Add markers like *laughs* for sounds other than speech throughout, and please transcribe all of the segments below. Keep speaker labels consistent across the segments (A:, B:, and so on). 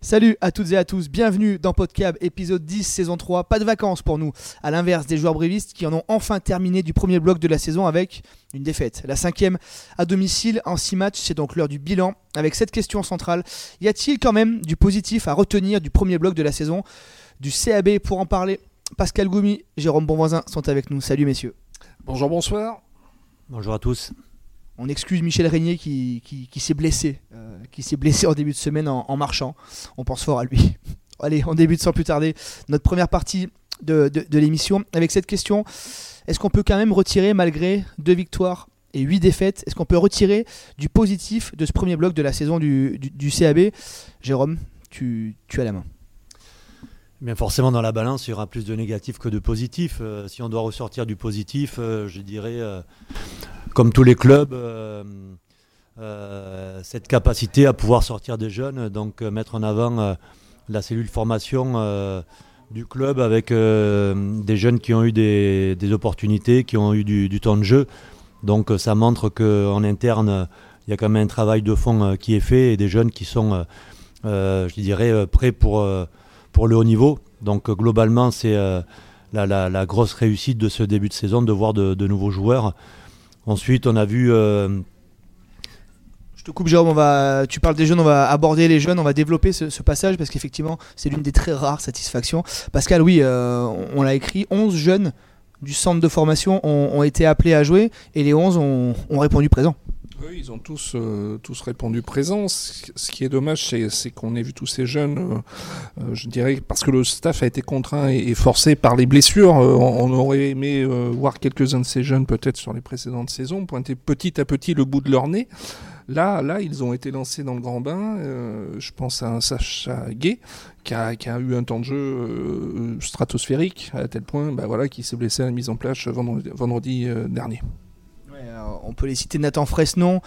A: Salut à toutes et à tous, bienvenue dans Podcab épisode 10 saison 3. Pas de vacances pour nous, à l'inverse des joueurs brévistes qui en ont enfin terminé du premier bloc de la saison avec une défaite. La cinquième à domicile en 6 matchs, c'est donc l'heure du bilan avec cette question centrale. Y a-t-il quand même du positif à retenir du premier bloc de la saison du CAB pour en parler? Pascal Goumi, Jérôme Bonvoisin sont avec nous. Salut messieurs.
B: Bonjour, bonsoir.
C: Bonjour à tous.
A: On excuse Michel Régnier qui, s'est blessé, euh, qui s'est blessé en début de semaine en, marchant. On pense fort à lui. *laughs* Allez, on débute sans plus tarder notre première partie de, l'émission avec cette question. Est-ce qu'on peut quand même retirer, malgré deux victoires et huit défaites, est-ce qu'on peut retirer du positif de ce premier bloc de la saison du, CAB Jérôme, tu, as la main.
C: Bien forcément, dans la balance, il y aura plus de négatifs que de positifs. Euh, si on doit ressortir du positif, euh, je dirais comme tous les clubs, euh, euh, cette capacité à pouvoir sortir des jeunes, donc euh, mettre en avant la cellule formation du club avec des jeunes qui ont eu des, opportunités, qui ont eu du, temps de jeu. Donc ça montre qu'en interne, il y a quand même un travail de fond qui est fait et des jeunes qui sont, je dirais, prêts pour, pour le haut niveau. Donc globalement, c'est la, grosse réussite de ce début de saison de voir de nouveaux joueurs. Ensuite, on a vu. Euh,
A: Je te coupe, Jérôme. On va, tu parles des jeunes, on va aborder les jeunes, on va développer ce, passage parce qu'effectivement, c'est l'une des très rares satisfactions. Pascal, oui, euh, on, l'a écrit 11 jeunes du centre de formation ont, été appelés à jouer et les 11 ont répondu présent.
B: Oui, ils ont tous, euh, tous répondu présent. Ce qui est dommage, c'est qu'on ait vu tous ces jeunes, euh, euh, je dirais, parce que le staff a été contraint et, forcé par les blessures. On, aurait aimé voir quelques-uns de ces jeunes, peut-être sur les précédentes saisons, pointer petit à petit le bout de leur nez. Là, là, ils ont été lancés dans le grand bain. je pense à un Sacha Gay qui a, qui a, eu un temps de jeu stratosphérique à tel point, bah voilà, qui s'est blessé à la mise en place vendredi dernier
A: on peut les citer Nathan Fresnon.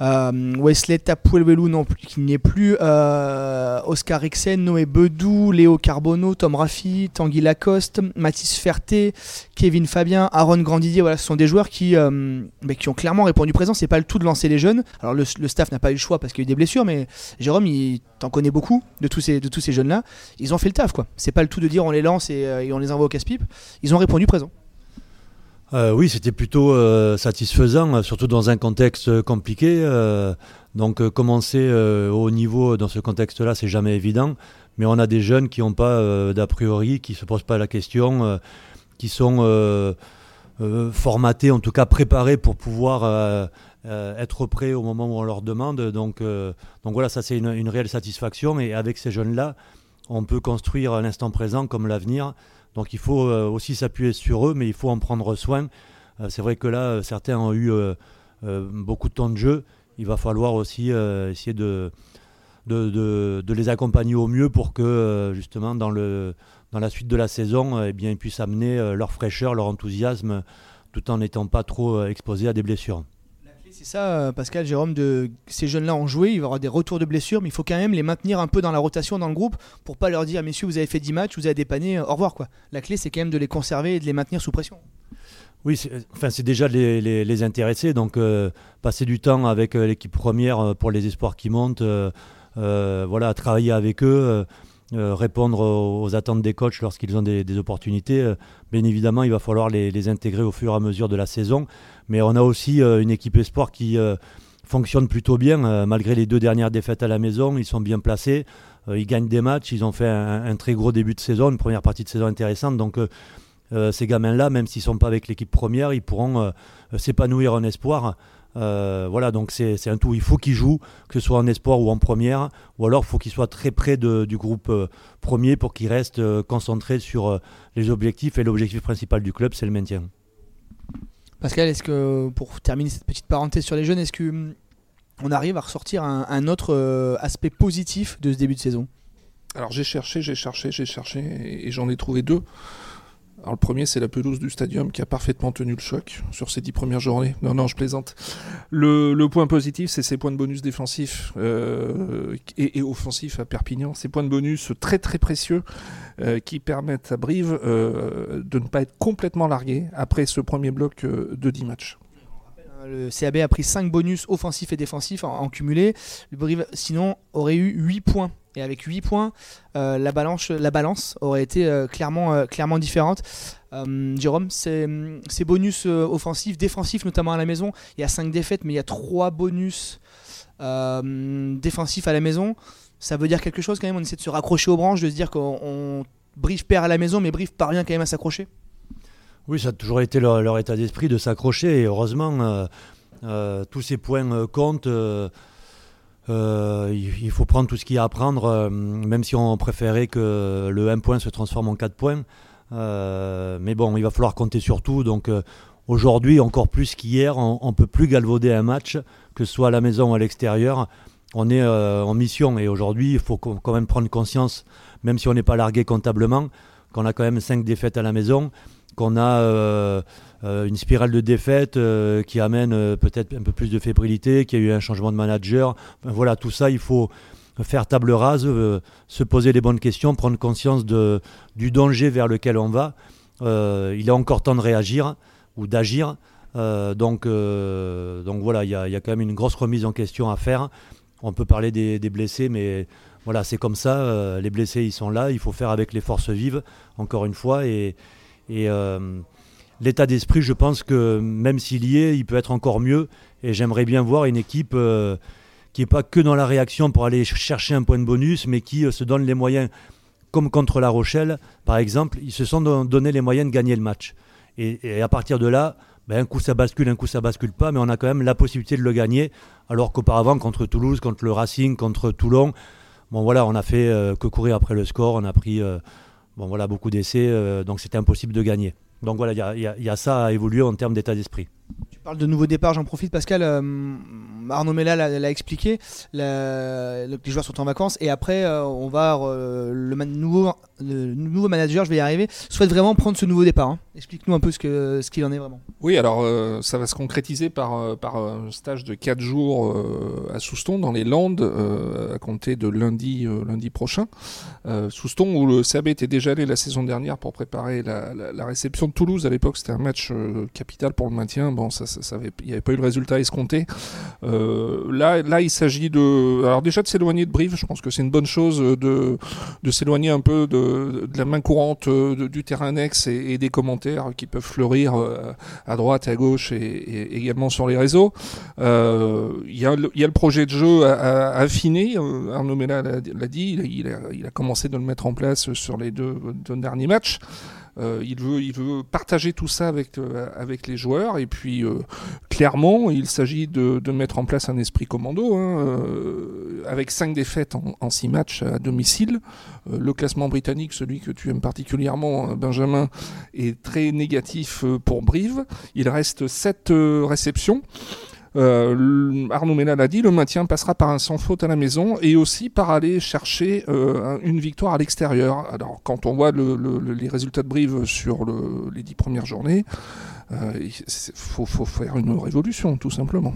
A: Euh, Wesley Tapuelvelu non plus, qui n'y est plus, euh, Oscar Rixen, Noé Bedou, Léo Carbonneau, Tom Raffi, Tanguy Lacoste, Mathis Ferté, Kevin Fabien, Aaron Grandidier, voilà, ce sont des joueurs qui, euh, qui ont clairement répondu présent. C'est pas le tout de lancer les jeunes. Alors le, staff n'a pas eu le choix parce qu'il y a eu des blessures, mais Jérôme, il t'en connaît beaucoup de tous ces, de tous ces jeunes-là. Ils ont fait le taf, quoi. C'est pas le tout de dire on les lance et, et on les envoie au casse-pipe. Ils ont répondu présent.
C: Euh, oui, c'était plutôt euh, satisfaisant, surtout dans un contexte compliqué. Euh, donc commencer au niveau dans ce contexte-là, c'est jamais évident. Mais on a des jeunes qui n'ont pas d'a priori, qui ne se posent pas la question, qui sont formatés, en tout cas préparés pour pouvoir être prêts au moment où on leur demande. Donc, donc voilà, ça c'est une, une, réelle satisfaction. Et avec ces jeunes-là, on peut construire l'instant présent comme l'avenir. Donc il faut euh, aussi s'appuyer sur eux, mais il faut en prendre soin. Euh, c'est vrai que là, euh, certains ont eu beaucoup de temps de jeu. Il va falloir aussi essayer de, les accompagner au mieux pour que justement dans, la suite de la saison, eh ils puissent amener leur fraîcheur, leur enthousiasme, tout en n'étant pas trop exposés à des blessures.
A: C'est ça, Pascal, Jérôme, ces jeunes-là ont joué, il va y avoir des retours de blessures, mais il faut quand même les maintenir un peu dans la rotation dans le groupe pour pas leur dire, messieurs, vous avez fait 10 matchs, vous avez dépanné, au revoir. quoi. La clé, c'est quand même de les conserver et de les maintenir sous pression.
C: Oui, c'est, enfin, c'est déjà les, les, intéresser, donc euh, passer du temps avec euh, l'équipe première euh, pour les espoirs qui montent, voilà, travailler avec eux. répondre aux, attentes des coachs lorsqu'ils ont des, opportunités. bien évidemment, il va falloir les, intégrer au fur et à mesure de la saison. Mais on a aussi euh, une équipe espoir qui euh, fonctionne plutôt bien, euh, malgré les deux dernières défaites à la maison. Ils sont bien placés, ils gagnent des matchs, ils ont fait un, très gros début de saison, une première partie de saison intéressante. Donc ces gamins-là, même s'ils ne sont pas avec l'équipe première, ils pourront s'épanouir en espoir. voilà, donc c'est un tout. Il faut qu'ils jouent, que ce soit en espoir ou en première, ou alors il faut qu'ils soient très près du groupe premier pour qu'ils restent concentrés sur les objectifs. Et l'objectif principal du club, c'est le maintien.
A: Pascal, est-ce que pour terminer cette petite parenthèse sur les jeunes, est-ce que hum, arrive à ressortir un, autre euh, aspect positif de ce début de saison?
B: Alors j'ai cherché, j'ai cherché, j'ai cherché et j'en ai trouvé deux. Alors le premier, c'est la pelouse du stadium qui a parfaitement tenu le choc sur ces dix premières journées. Non, non, je plaisante. Le, point positif, c'est ces points de bonus défensifs euh, et, offensifs à Perpignan. Ces points de bonus très très précieux euh, qui permettent à Brive euh, de ne pas être complètement largué après ce premier bloc de 10 matchs.
A: Le CAB a pris 5 bonus offensifs et défensifs en, cumulé. Brive, sinon, aurait eu 8 points. Et avec 8 points, la, balance, la balance aurait été clairement, clairement différente. Jérôme, ces, bonus offensifs, défensifs, notamment à la maison, il y a 5 défaites, mais il y a 3 bonus défensifs à la maison ça veut dire quelque chose quand même. On essaie de se raccrocher aux branches, de se dire qu'on Brive perd à la maison, mais Brive parvient quand même à s'accrocher.
C: Oui, ça a toujours été leur, état d'esprit de s'accrocher. Et heureusement, euh, euh, tous ces points euh, il faut prendre tout ce qu'il y a à prendre, même si on préférait que le 1 point se transforme en 4 points. mais bon, il va falloir compter sur tout. Donc aujourd'hui, encore plus qu'hier, on ne peut plus galvauder un match, que ce soit à la maison ou à l'extérieur on est euh, en mission et aujourd'hui, il faut quand même prendre conscience, même si on n'est pas largué comptablement, qu'on a quand même cinq défaites à la maison, qu'on a euh, euh, une spirale de défaites qui amène peut-être un peu plus de fébrilité, qu'il y a eu un changement de manager. voilà, tout ça, il faut faire table rase, se poser les bonnes questions, prendre conscience du danger vers lequel on va. il est encore temps de réagir ou d'agir. donc, donc voilà, il y, a quand même une grosse remise en question à faire. On peut parler des, blessés, mais voilà, c'est comme ça. Euh, les blessés, ils sont là. Il faut faire avec les forces vives, encore une fois. Et, euh, l'état d'esprit, je pense que même s'il y est, il peut être encore mieux. Et j'aimerais bien voir une équipe euh, qui n'est pas que dans la réaction pour aller chercher un point de bonus, mais qui se donne les moyens, comme contre La Rochelle, par exemple, ils se sont donné les moyens de gagner le match. et à partir de là, ben, un coup ça bascule, un coup ça bascule pas, mais on a quand même la possibilité de le gagner. Alors qu'auparavant, contre Toulouse, contre le Racing, contre Toulon, bon voilà, on a fait euh, que courir après le score, on a pris euh, bon, voilà, beaucoup d'essais, euh, donc c'était impossible de gagner. Donc voilà, il y, a, ça à évoluer en termes d'état d'esprit
A: parle de nouveaux départs, j'en profite. Pascal, euh, Arnaud Mella l'a expliqué. les joueurs sont en vacances et après, euh, on va euh, le, nouveau, le nouveau manager, je vais y arriver, souhaite vraiment prendre ce nouveau départ. Hein. Explique-nous un peu ce qu'il ce qu'il en est vraiment.
B: Oui, alors ça va se concrétiser par, par un stage de 4 jours à Souston, dans les Landes, à compter de lundi, lundi prochain. Souston, où le CAB était déjà allé la saison dernière pour préparer la, réception de Toulouse. À l'époque, c'était un match capital pour le maintien. Bon, ça il n'y avait pas eu le résultat escompté. Euh, là, là, il s'agit de, alors déjà de s'éloigner de Brive. Je pense que c'est une bonne chose de, de s'éloigner un peu de, de, la main courante euh, du terrain annexe et, des commentaires qui peuvent fleurir euh, à droite, à gauche et, également sur les réseaux. Il y, a, y, a le projet de jeu à, affiner. Arnaud Mella l'a dit. Il a, commencé de le mettre en place sur les deux derniers matchs. Euh, il, veut, il veut partager tout ça avec, euh, avec les joueurs. Et puis, euh, clairement, il s'agit de, de, mettre en place un esprit commando. Hein, avec 5 défaites en 6 matchs à domicile. le classement britannique, celui que tu aimes particulièrement, Benjamin, est très négatif pour Brive. Il reste 7 réceptions. Euh, Arnaud Ménal a dit, le maintien passera par un sans faute à la maison et aussi par aller chercher euh, une victoire à l'extérieur. Alors quand on voit les résultats de Brive sur les dix premières journées, euh, il faut, faut faire une révolution tout simplement.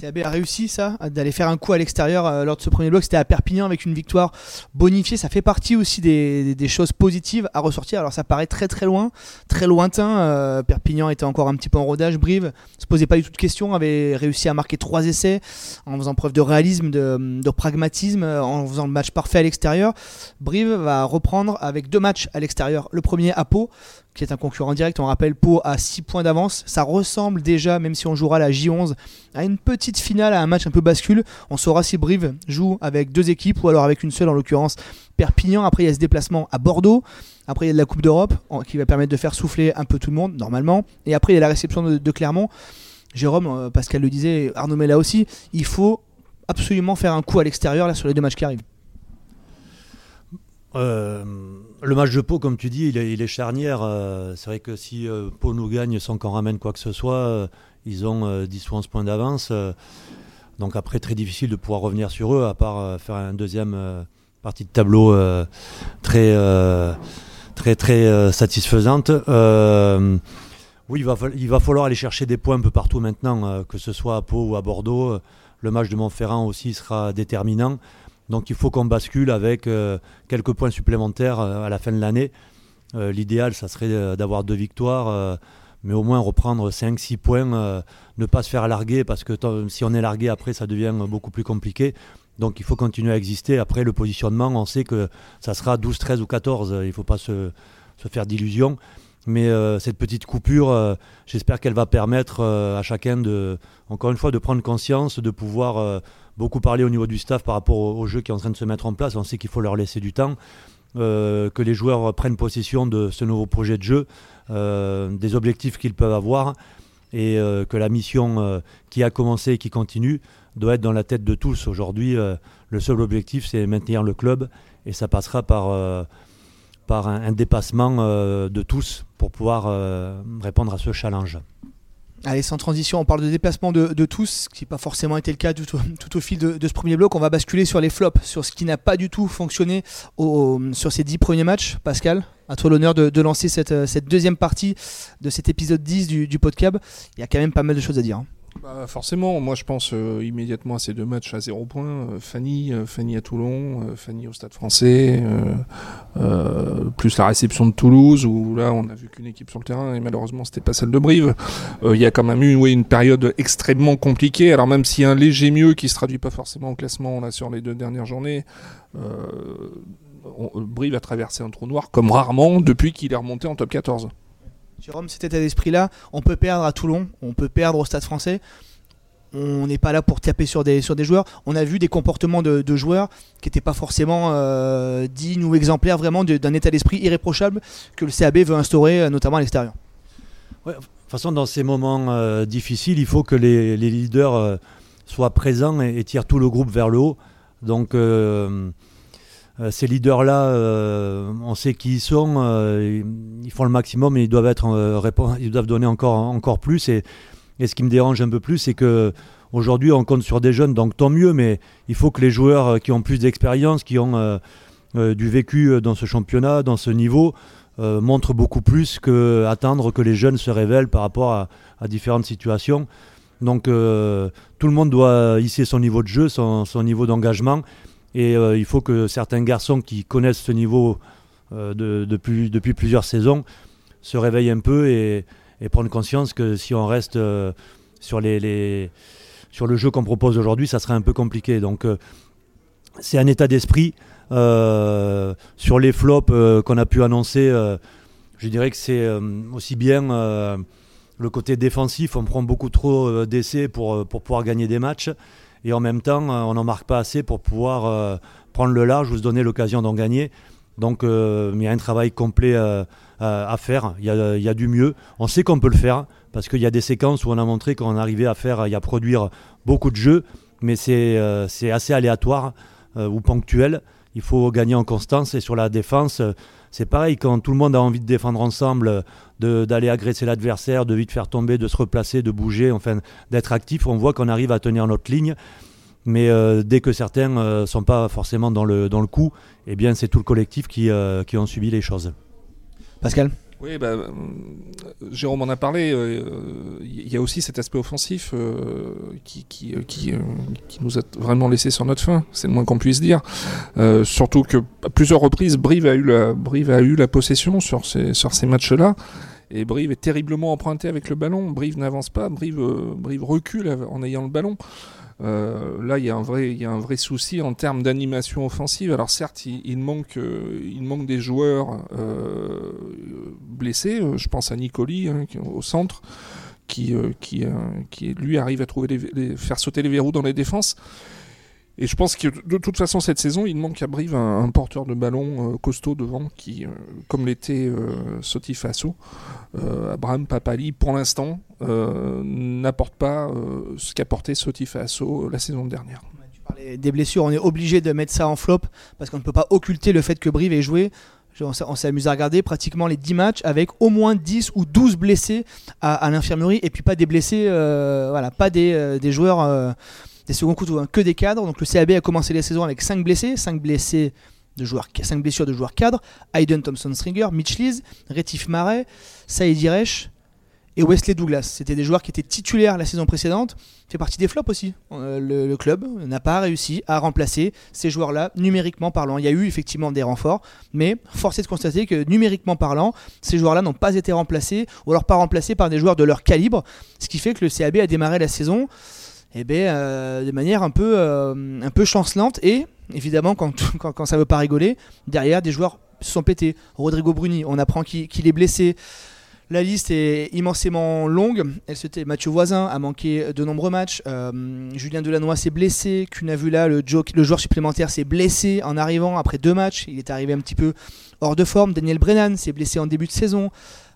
A: CAB a réussi ça, d'aller faire un coup à l'extérieur euh, lors de ce premier bloc. C'était à Perpignan avec une victoire bonifiée. Ça fait partie aussi des, choses positives à ressortir. Alors ça paraît très très loin, très lointain. Euh, Perpignan était encore un petit peu en rodage. Brive se posait pas du tout de questions, avait réussi à marquer trois essais en faisant preuve de réalisme, de, pragmatisme, en faisant le match parfait à l'extérieur. Brive va reprendre avec deux matchs à l'extérieur. Le premier à Pau qui est un concurrent direct. On rappelle Pau à 6 points d'avance. Ça ressemble déjà, même si on jouera la J11, à une petite finale, à un match un peu bascule. On saura si Brive joue avec deux équipes ou alors avec une seule, en l'occurrence Perpignan. Après, il y a ce déplacement à Bordeaux. Après, il y a de la Coupe d'Europe qui va permettre de faire souffler un peu tout le monde, normalement. Et après, il y a la réception de, Clermont. Jérôme, euh, Pascal le disait, Arnaud Mella aussi, il faut absolument faire un coup à l'extérieur là sur les deux matchs qui arrivent.
C: Euh, le match de Pau, comme tu dis, il est, charnière. Euh, c'est vrai que si euh, Pau nous gagne sans qu'on ramène quoi que ce soit, ils ont 10 ou 11 points d'avance. donc après, très difficile de pouvoir revenir sur eux, à part faire un deuxième partie de tableau très, très, très satisfaisante. oui, il va, il va falloir aller chercher des points un peu partout maintenant, que ce soit à Pau ou à Bordeaux. Le match de Montferrand aussi sera déterminant. Donc il faut qu'on bascule avec euh, quelques points supplémentaires euh, à la fin de l'année. Euh, l'idéal, ça serait d'avoir deux victoires mais au moins reprendre 5-6 points, ne pas se faire larguer, parce que si on est largué après, ça devient beaucoup plus compliqué. Donc il faut continuer à exister. Après le positionnement, on sait que ça sera 12, 13 ou 14. Il ne faut pas se, faire d'illusions. Mais cette petite coupure, j'espère qu'elle va permettre à chacun de, encore une fois, de prendre conscience, de pouvoir beaucoup parler au niveau du staff par rapport au, jeu qui est en train de se mettre en place. On sait qu'il faut leur laisser du temps. Euh, que les joueurs prennent possession de ce nouveau projet de jeu, euh, des objectifs qu'ils peuvent avoir, et euh, que la mission qui a commencé et qui continue doit être dans la tête de tous. Aujourd'hui, le seul objectif, c'est maintenir le club, et ça passera par, par un dépassement de tous pour pouvoir répondre à ce challenge.
A: Allez, sans transition, on parle de déplacement de, tous, ce qui n'a pas forcément été le cas *laughs* tout au, fil de, ce premier bloc. On va basculer sur les flops, sur ce qui n'a pas du tout fonctionné sur ces dix premiers matchs. Pascal, à toi l'honneur de, lancer cette, deuxième partie de cet épisode 10 du, du podcast. Il y a quand même pas mal de choses à dire. Hein.
B: Bah, forcément, moi je pense euh, immédiatement à ces deux matchs à zéro point. Euh, Fanny, euh, Fanny à Toulon, Fanny au Stade Français, plus la réception de Toulouse où là on a vu qu'une équipe sur le terrain et malheureusement c'était pas celle de Brive. Il y a quand même eu une période extrêmement compliquée. Alors même s'il y a un léger mieux qui se traduit pas forcément au classement là sur les deux dernières journées. Brive a traversé un trou noir comme rarement depuis qu'il est remonté en top 14.
A: Jérôme, cet état d'esprit-là, on peut perdre à Toulon, on peut perdre au Stade français. On n'est pas là pour taper sur des, sur des joueurs. On a vu des comportements de, joueurs qui n'étaient pas forcément euh, dignes ou exemplaires vraiment d'un état d'esprit irréprochable que le CAB veut instaurer, euh, notamment à l'extérieur.
C: de toute façon, dans ces moments euh, difficiles, il faut que les, leaders soient présents et, tirent tout le groupe vers le haut. Donc, ces leaders-là, euh, on sait qui ils sont, euh, ils font le maximum et ils doivent, être, ils doivent donner encore, encore plus. Et, ce qui me dérange un peu plus, c'est que aujourd'hui on compte sur des jeunes, donc tant mieux, mais il faut que les joueurs qui ont plus d'expérience, qui ont du vécu dans ce championnat, dans ce niveau, montrent beaucoup plus que attendre que les jeunes se révèlent par rapport à, différentes situations. Donc tout le monde doit hisser son niveau de jeu, son niveau d'engagement. Et euh, il faut que certains garçons qui connaissent ce niveau euh, depuis, plusieurs saisons se réveillent un peu et, prennent conscience que si on reste euh, sur, le jeu qu'on propose aujourd'hui, ça serait un peu compliqué. Donc c'est un état d'esprit. sur les flops qu'on a pu annoncer, je dirais que c'est aussi bien le côté défensif. On prend beaucoup trop d'essais pour, pour pouvoir gagner des matchs et en même temps, euh, on n'en marque pas assez pour pouvoir euh, prendre le large ou se donner l'occasion d'en gagner. Donc euh, il y a un travail complet à faire, il y, a, du mieux. On sait qu'on peut le faire, parce qu'il y a des séquences où on a montré qu'on arrivait à faire et à produire beaucoup de jeux, mais c'est assez aléatoire ou ponctuel. Il faut gagner en constance et sur la défense, c'est pareil, quand tout le monde a envie de défendre ensemble, d'aller agresser l'adversaire, de vite faire tomber, de se replacer, de bouger, enfin d'être actif, on voit qu'on arrive à tenir notre ligne. Mais euh, dès que certains ne euh, sont pas forcément dans le, coup, eh bien c'est tout le collectif qui, euh, qui subi les choses.
A: Pascal?
B: Oui, bah, Jérôme en a parlé. Il y a aussi cet aspect offensif qui, qui, nous a vraiment laissé sur notre fin. C'est le moins qu'on puisse dire. surtout que à plusieurs reprises, Brive a eu la, Brive possession sur ces, sur ces matchs-là. Et Brive est terriblement emprunté avec le ballon. Brive n'avance pas. Brive, Brive recule en ayant le ballon. Euh, là, il y, a un vrai, il y a un vrai souci en termes d'animation offensive. Alors certes, il, manque, euh, il manque des joueurs euh, blessés. Je pense à Nicoli hein, au centre, qui, qui, qui, lui arrive à trouver faire sauter les verrous dans les défenses. Et je pense que de toute façon, cette saison, il manque à Brive un, porteur de ballon costaud devant, qui, comme l'était Sotifaso, Abraham Papali, pour l'instant, n'apporte pas euh, ce qu'apportait Sotifaso la saison dernière.
A: Des blessures, on est obligé de mettre ça en flop parce qu'on ne peut pas occulter le fait que Brive ait joué on s'est amusé à regarder pratiquement les 10 matchs avec au moins 10 ou 12 blessés à, l'infirmerie et puis pas des blessés, euh, voilà, pas des, joueurs des seconds couteaux, hein, que des cadres. Donc le CAB a commencé la saison avec 5 blessés, 5 blessés de joueurs, 5 blessures de joueurs cadres, Hayden Thompson Stringer, Mitch Lees, Rétif Marais, Saïd et Wesley Douglas. C'était des joueurs qui étaient titulaires la saison précédente, fait partie des flops aussi. Euh, le, club n'a pas réussi à remplacer ces joueurs-là numériquement parlant. Il y a eu effectivement des renforts, mais force est de constater que numériquement parlant, ces joueurs-là n'ont pas été remplacés ou alors pas remplacés par des joueurs de leur calibre, ce qui fait que le CAB a démarré la saison eh ben, euh, de manière un peu, euh, un chancelante et évidemment *laughs* quand, ça veut pas rigoler, derrière des joueurs se sont pétés. Rodrigo Bruni, on apprend qu'il est blessé. La liste est immensément longue. Elle Mathieu Voisin a manqué de nombreux matchs. Euh, Julien Delannoy s'est blessé. Kunavula, le, le joueur supplémentaire, s'est blessé en arrivant après deux matchs. Il est arrivé un petit peu hors de forme. Daniel Brennan s'est blessé en début de saison.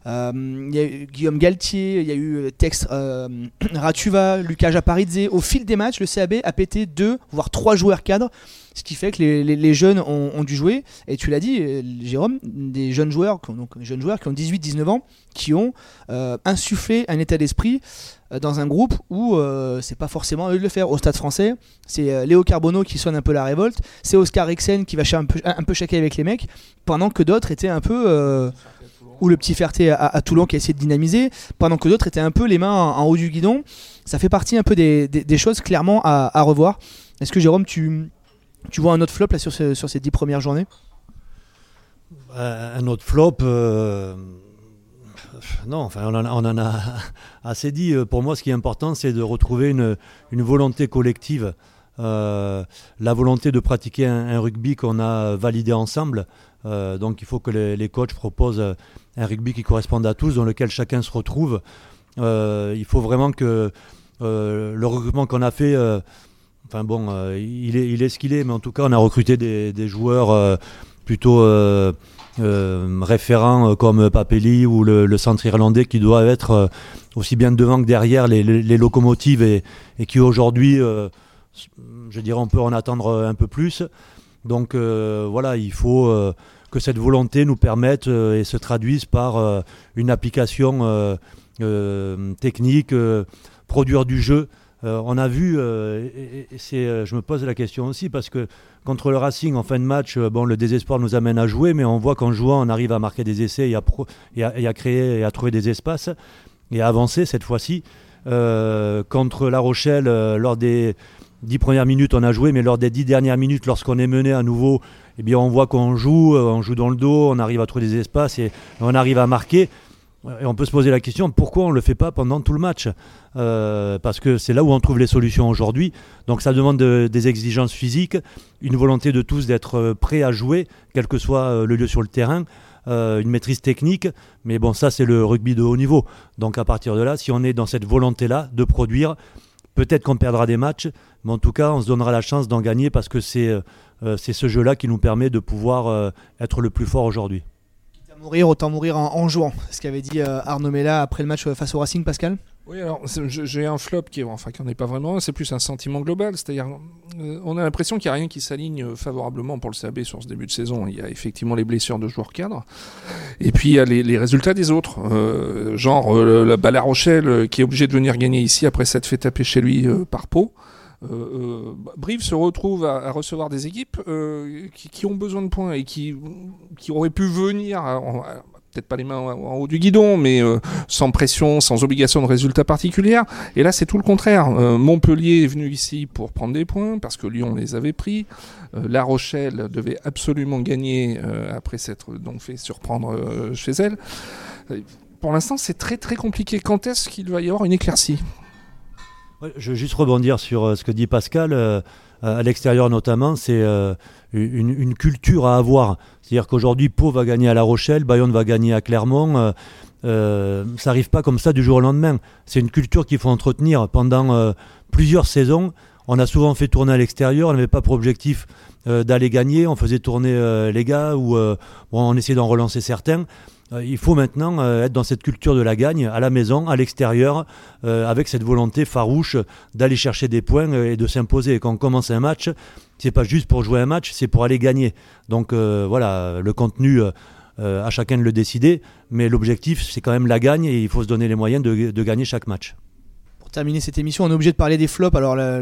A: Euh, il y a eu Guillaume Galtier, il y a eu Tex euh, *clears throat* Ratuva, Lucas Japaridze. Au fil des matchs, le CAB a pété deux, voire trois joueurs cadres ce qui fait que les, jeunes ont, dû jouer. Et tu l'as dit, euh, Jérôme, des jeunes joueurs, donc jeunes joueurs qui ont 18-19 ans, qui ont insufflé un état d'esprit dans un groupe où c'est pas forcément eux de le faire. Au stade français, c'est Léo Carbonneau qui sonne un peu la révolte, c'est Oscar Rixen qui va un peu, un peu avec les mecs, pendant que d'autres étaient un peu ou le petit Ferté à, Toulon qui a essayé de dynamiser, pendant que d'autres étaient un peu les mains en, haut du guidon. Ça fait partie un peu des, choses clairement à revoir. Est-ce que Jérôme, tu, tu vois un autre flop là, sur, sur ces dix premières journées?
C: Euh, Un autre flop euh, Non, enfin, on en, a, *laughs* assez dit. Euh, pour moi, ce qui est important, c'est de retrouver une, une volonté collective. La volonté de pratiquer un, rugby qu'on a validé ensemble. donc il faut que les, coachs proposent un rugby qui corresponde à tous, dans lequel chacun se retrouve. il faut vraiment que le recrutement qu'on a fait Enfin bon, euh, il, est, ce qu'il est, mais en tout cas, on a recruté des, joueurs euh, plutôt euh, référents comme Papelli ou le, centre irlandais qui doivent être aussi bien devant que derrière les, locomotives et, qui aujourd'hui, je dirais, on peut en attendre un peu plus. Donc voilà, il faut que cette volonté nous permette et se traduise par une application technique, produire du jeu. Euh, on a vu, euh, et, euh, je me pose la question aussi, parce que contre le Racing en fin de match, bon, le désespoir nous amène à jouer, mais on voit qu'en jouant, on arrive à marquer des essais et à, créer et à trouver des espaces et à avancer cette fois-ci. contre La Rochelle, lors des dix premières minutes, on a joué, mais lors des dix dernières minutes, lorsqu'on est mené à nouveau, eh bien, on voit qu'on joue, on joue dans le dos, on arrive à trouver des espaces et on arrive à marquer. Et on peut se poser la question pourquoi on ne le fait pas pendant tout le match? Euh, Parce que c'est là où on trouve les solutions aujourd'hui. Donc ça demande des exigences physiques, une volonté de tous d'être euh, prêts à jouer, quel que soit euh, le lieu sur le terrain, une maîtrise technique. Mais bon, ça c'est le rugby de haut niveau. Donc à partir de là, si on est dans cette volonté-là de produire, peut-être qu'on perdra des matchs, mais en tout cas on se donnera la chance d'en gagner parce que c'est ce jeu-là qui nous permet de pouvoir être le plus fort aujourd'hui
A: mourir, autant mourir en, jouant. Ce qu'avait dit euh, Arnaud Mella après le match euh, face au Racing, Pascal?
B: Oui, alors j'ai un flop qui, enfin, qui n'en est pas vraiment, c'est plus un sentiment global. C'est-à-dire, euh, on a l'impression qu'il n'y a rien qui s'aligne favorablement pour le CAB sur ce début de saison. Il y a effectivement les blessures de joueurs cadres, et puis il y a les, résultats des autres. genre la La Rochelle qui est obligé de venir gagner ici après s'être fait taper chez lui par Pau. Euh, euh, Brive se retrouve à, recevoir des équipes euh, qui, ont besoin de points et qui, qui auraient pu venir, peut-être pas les mains en, haut du guidon, mais sans pression, sans obligation de résultats particuliers. Et là, c'est tout le contraire. Montpellier est venu ici pour prendre des points parce que Lyon les avait pris. La Rochelle devait absolument gagner après s'être donc fait surprendre chez elle. Pour l'instant, c'est très très compliqué. Quand est-ce qu'il va y avoir une éclaircie?
C: Je veux juste rebondir sur euh, ce que dit Pascal. Euh, à l'extérieur notamment, c'est euh, une, culture à avoir. C'est-à-dire qu'aujourd'hui, Pau va gagner à La Rochelle, Bayonne va gagner à Clermont. ça n'arrive pas comme ça du jour au lendemain. C'est une culture qu'il faut entretenir pendant plusieurs saisons. On a souvent fait tourner à l'extérieur, on n'avait pas pour objectif d'aller gagner, on faisait tourner les gars ou on essayait d'en relancer certains. Euh, il faut maintenant euh, être dans cette culture de la gagne, à la maison, à l'extérieur, euh, avec cette volonté farouche d'aller chercher des points et de s'imposer. Quand on commence un match, c'est pas juste pour jouer un match, c'est pour aller gagner. Donc voilà, le contenu, à chacun de le décider, mais l'objectif, c'est quand même la gagne et il faut se donner les moyens de, gagner chaque match
A: terminer cette émission, on est obligé de parler des flops. Alors la,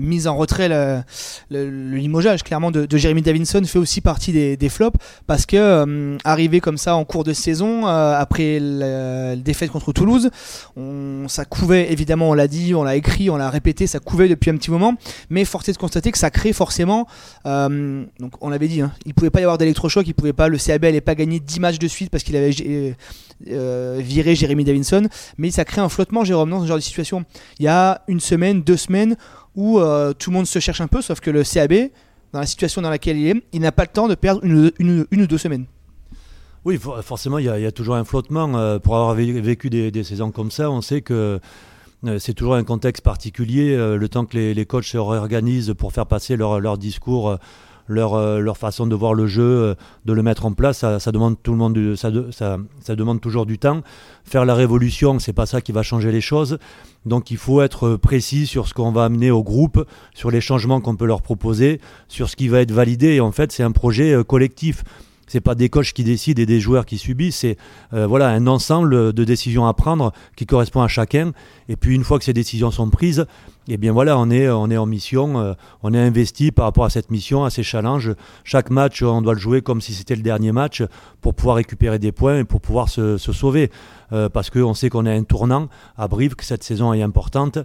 A: mise en retrait, le, le, limogeage clairement de, de, Jeremy Davinson fait aussi partie des, flops parce que euh, arrivé comme ça en cours de saison euh, après la, défaite contre Toulouse, ça couvait évidemment, on l'a dit, on l'a écrit, on l'a répété, ça couvait depuis un petit moment, mais force est de constater que ça crée forcément. Euh, donc on l'avait dit, hein, il pouvait pas y avoir d'électrochoc, il pouvait pas, le CAB n'allait pas gagner 10 matchs de suite parce qu'il avait euh, viré Jeremy Davinson, mais ça crée un flottement, Jérôme, ce genre de situation. Il y a une semaine, deux semaines où euh, tout le monde se cherche un peu, sauf que le CAB, dans la situation dans laquelle il est, il n'a pas le temps de perdre une, une, ou deux semaines.
C: Oui, forcément, il y, a, toujours un flottement. Euh, pour avoir vécu des, saisons comme ça, on sait que euh, c'est toujours un contexte particulier. Le temps que les, les, coachs se réorganisent pour faire passer leur, leur discours leur, euh, leur façon de voir le jeu, euh, de le mettre en place, ça, demande tout le monde, demande toujours du temps. Faire la révolution, c'est pas ça qui va changer les choses. Donc il faut être précis sur ce qu'on va amener au groupe, sur les changements qu'on peut leur proposer, sur ce qui va être validé. En fait, c'est un projet euh, collectif c'est pas des coachs qui décident et des joueurs qui subissent, c'est euh, voilà un ensemble de décisions à prendre qui correspond à chacun. Et puis une fois que ces décisions sont prises, eh bien voilà, on est en mission, euh, on est investi par rapport à cette mission, à ces challenges. Chaque match, on doit le jouer comme si c'était le dernier match pour pouvoir récupérer des points et pour pouvoir se, sauver, euh, parce qu'on sait qu'on est un tournant à Brive, que cette saison est importante.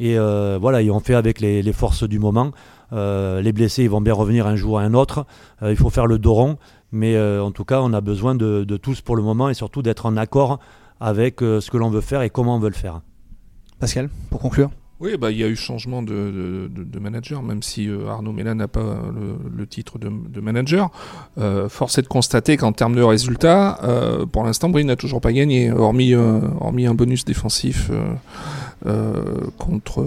C: Et voilà, et on fait avec les, forces du moment. Les blessés, ils vont bien revenir un jour à un autre. Il faut faire le dos rond. Mais euh, en tout cas, on a besoin de, de, tous pour le moment et surtout d'être en accord avec euh, ce que l'on veut faire et comment on veut le faire.
A: Pascal, pour conclure
B: oui, bah, il y a eu changement de, de, de manager, même si euh, Arnaud Mélan n'a pas le, le, titre de, manager. Euh, force est de constater qu'en termes de résultats, euh, pour l'instant, Brive n'a toujours pas gagné, hormis, euh, hormis un bonus défensif euh, contre,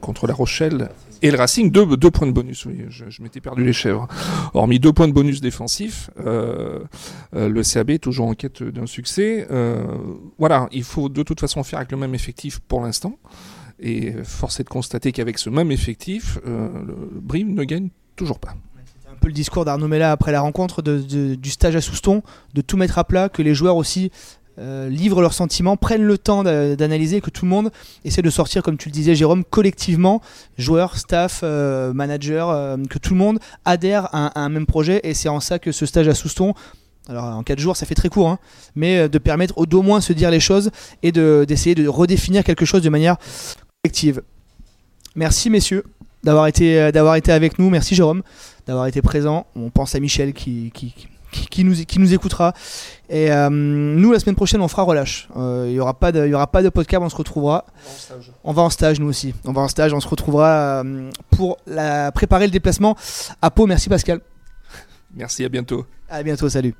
B: contre La Rochelle et le Racing, deux, points de bonus. Oui, je, m'étais perdu les chèvres. Hormis deux points de bonus défensifs, euh, euh, le CAB est toujours en quête d'un succès. Euh, voilà, il faut de toute façon faire avec le même effectif pour l'instant. Et force est de constater qu'avec ce même effectif, le Brive ne gagne toujours pas
A: un peu le discours d'Arnaud Mella après la rencontre du stage à Souston, de tout mettre à plat, que les joueurs aussi euh, livrent leurs sentiments, prennent le temps d'analyser, que tout le monde essaie de sortir, comme tu le disais Jérôme, collectivement, joueurs, staff, euh, manager, euh, que tout le monde adhère à, un même projet et c'est en ça que ce stage à Souston, alors en 4 jours ça fait très court, hein, mais de permettre d'au moins se dire les choses et d'essayer de, redéfinir quelque chose de manière collective. Merci messieurs d'avoir été, d'avoir été avec nous, merci Jérôme d'avoir été présent. On pense à Michel qui qui nous, qui nous écoutera. Et euh, nous, la semaine prochaine, on fera relâche. Il euh, n'y aura, pas de, y aura pas de podcast, on se retrouvera. On va en stage, nous aussi. On va en stage, on se retrouvera euh, pour la, préparer le déplacement à Pau. Merci Pascal.
B: Merci, à bientôt.
A: À bientôt, salut.